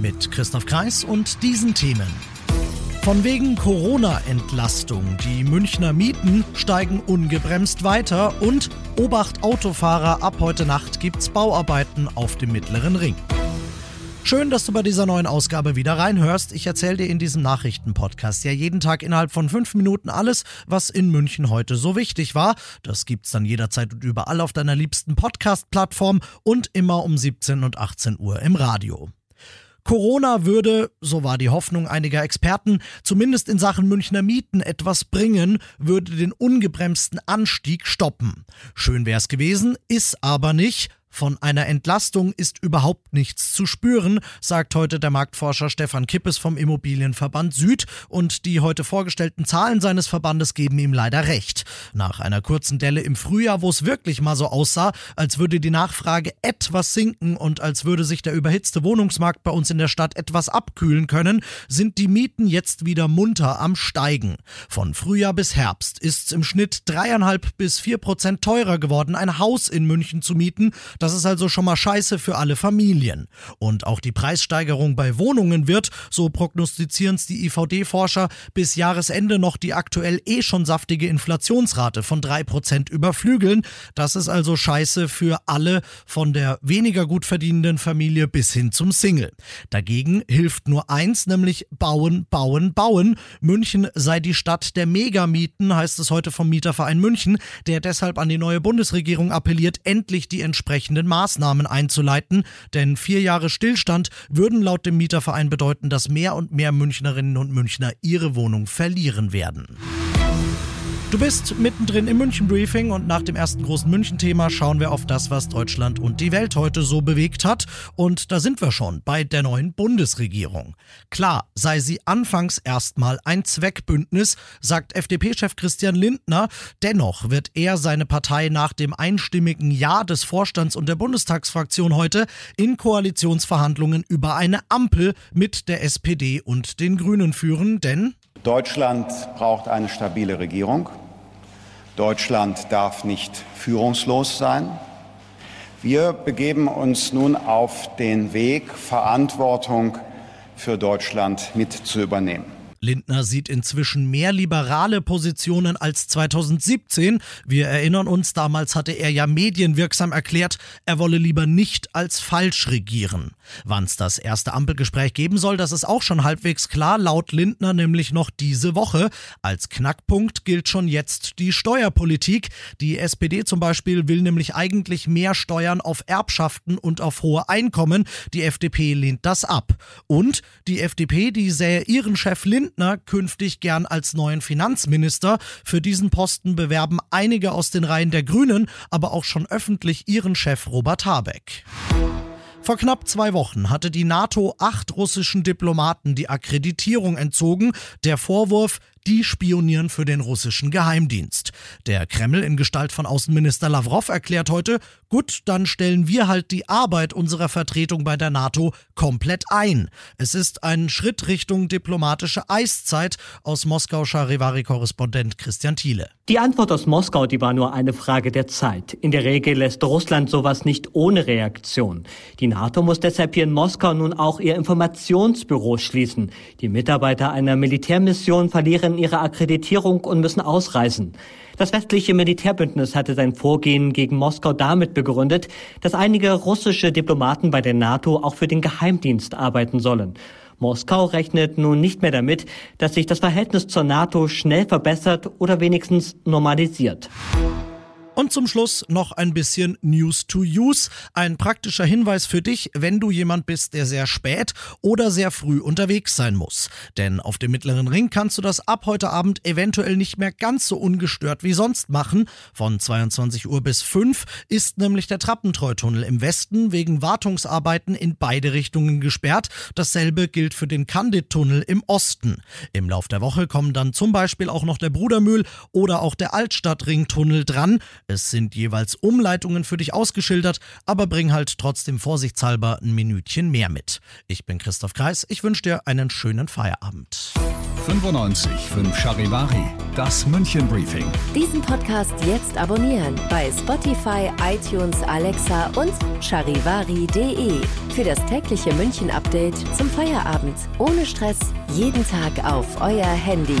Mit Christoph Kreis und diesen Themen. Von wegen Corona-Entlastung. Die Münchner Mieten steigen ungebremst weiter und Obacht Autofahrer, ab heute Nacht gibt's Bauarbeiten auf dem Mittleren Ring. Schön, dass du bei dieser neuen Ausgabe wieder reinhörst. Ich erzähle dir in diesem Nachrichtenpodcast ja jeden Tag innerhalb von fünf Minuten alles, was in München heute so wichtig war. Das gibt's dann jederzeit und überall auf deiner liebsten Podcast-Plattform und immer um 17 und 18 Uhr im Radio. Corona würde, so war die Hoffnung einiger Experten, zumindest in Sachen Münchner Mieten etwas bringen, würde den ungebremsten Anstieg stoppen. Schön wär's gewesen, ist aber nicht. Von einer Entlastung ist überhaupt nichts zu spüren, sagt heute der Marktforscher Stefan Kippes vom Immobilienverband Süd und die heute vorgestellten Zahlen seines Verbandes geben ihm leider recht. Nach einer kurzen Delle im Frühjahr, wo es wirklich mal so aussah, als würde die Nachfrage etwas sinken und als würde sich der überhitzte Wohnungsmarkt bei uns in der Stadt etwas abkühlen können, sind die Mieten jetzt wieder munter am Steigen. Von Frühjahr bis Herbst ist es im Schnitt dreieinhalb bis vier Prozent teurer geworden, ein Haus in München zu mieten, das ist also schon mal scheiße für alle Familien. Und auch die Preissteigerung bei Wohnungen wird, so prognostizieren es die IVD-Forscher, bis Jahresende noch die aktuell eh schon saftige Inflationsrate von 3% überflügeln. Das ist also scheiße für alle, von der weniger gut verdienenden Familie bis hin zum Single. Dagegen hilft nur eins, nämlich bauen, bauen, bauen. München sei die Stadt der Megamieten, heißt es heute vom Mieterverein München, der deshalb an die neue Bundesregierung appelliert, endlich die entsprechenden entsprechenden Maßnahmen einzuleiten, denn vier Jahre Stillstand würden laut dem Mieterverein bedeuten, dass mehr und mehr Münchnerinnen und Münchner ihre Wohnung verlieren werden. Du bist mittendrin im München Briefing und nach dem ersten großen München-Thema schauen wir auf das, was Deutschland und die Welt heute so bewegt hat. Und da sind wir schon bei der neuen Bundesregierung. Klar, sei sie anfangs erstmal ein Zweckbündnis, sagt FDP-Chef Christian Lindner. Dennoch wird er seine Partei nach dem einstimmigen Ja des Vorstands und der Bundestagsfraktion heute in Koalitionsverhandlungen über eine Ampel mit der SPD und den Grünen führen, denn Deutschland braucht eine stabile Regierung. Deutschland darf nicht führungslos sein. Wir begeben uns nun auf den Weg, Verantwortung für Deutschland mit zu übernehmen. Lindner sieht inzwischen mehr liberale Positionen als 2017. Wir erinnern uns, damals hatte er ja medienwirksam erklärt, er wolle lieber nicht als falsch regieren. Wann es das erste Ampelgespräch geben soll, das ist auch schon halbwegs klar, laut Lindner nämlich noch diese Woche. Als Knackpunkt gilt schon jetzt die Steuerpolitik. Die SPD zum Beispiel will nämlich eigentlich mehr Steuern auf Erbschaften und auf hohe Einkommen. Die FDP lehnt das ab. Und die FDP, die sähe ihren Chef Lindner künftig gern als neuen Finanzminister. Für diesen Posten bewerben einige aus den Reihen der Grünen, aber auch schon öffentlich ihren Chef Robert Habeck. Vor knapp zwei Wochen hatte die NATO acht russischen Diplomaten die Akkreditierung entzogen. Der Vorwurf, die spionieren für den russischen Geheimdienst. Der Kreml in Gestalt von Außenminister Lavrov erklärt heute, gut, dann stellen wir halt die Arbeit unserer Vertretung bei der NATO komplett ein. Es ist ein Schritt Richtung diplomatische Eiszeit aus Moskau Charivari-Korrespondent Christian Thiele. Die Antwort aus Moskau, die war nur eine Frage der Zeit. In der Regel lässt Russland sowas nicht ohne Reaktion. Die NATO muss deshalb hier in Moskau nun auch ihr Informationsbüro schließen. Die Mitarbeiter einer Militärmission verlieren ihre Akkreditierung und müssen ausreisen. Das westliche Militärbündnis hatte sein Vorgehen gegen Moskau damit begründet, dass einige russische Diplomaten bei der NATO auch für den Geheimdienst arbeiten sollen. Moskau rechnet nun nicht mehr damit, dass sich das Verhältnis zur NATO schnell verbessert oder wenigstens normalisiert. Und zum Schluss noch ein bisschen News to Use. Ein praktischer Hinweis für dich, wenn du jemand bist, der sehr spät oder sehr früh unterwegs sein muss. Denn auf dem Mittleren Ring kannst du das ab heute Abend eventuell nicht mehr ganz so ungestört wie sonst machen. Von 22 Uhr bis 5 ist nämlich der Trappentreutunnel im Westen wegen Wartungsarbeiten in beide Richtungen gesperrt. Dasselbe gilt für den Candid-Tunnel im Osten. Im Lauf der Woche kommen dann zum Beispiel auch noch der Brudermühl oder auch der Altstadtringtunnel dran. Es sind jeweils Umleitungen für dich ausgeschildert, aber bring halt trotzdem vorsichtshalber ein Minütchen mehr mit. Ich bin Christoph Kreis, ich wünsche dir einen schönen Feierabend. 95 5 Charivari, das München Briefing. Diesen Podcast jetzt abonnieren bei Spotify, iTunes, Alexa und charivari.de für das tägliche München Update zum Feierabend. Ohne Stress, jeden Tag auf euer Handy.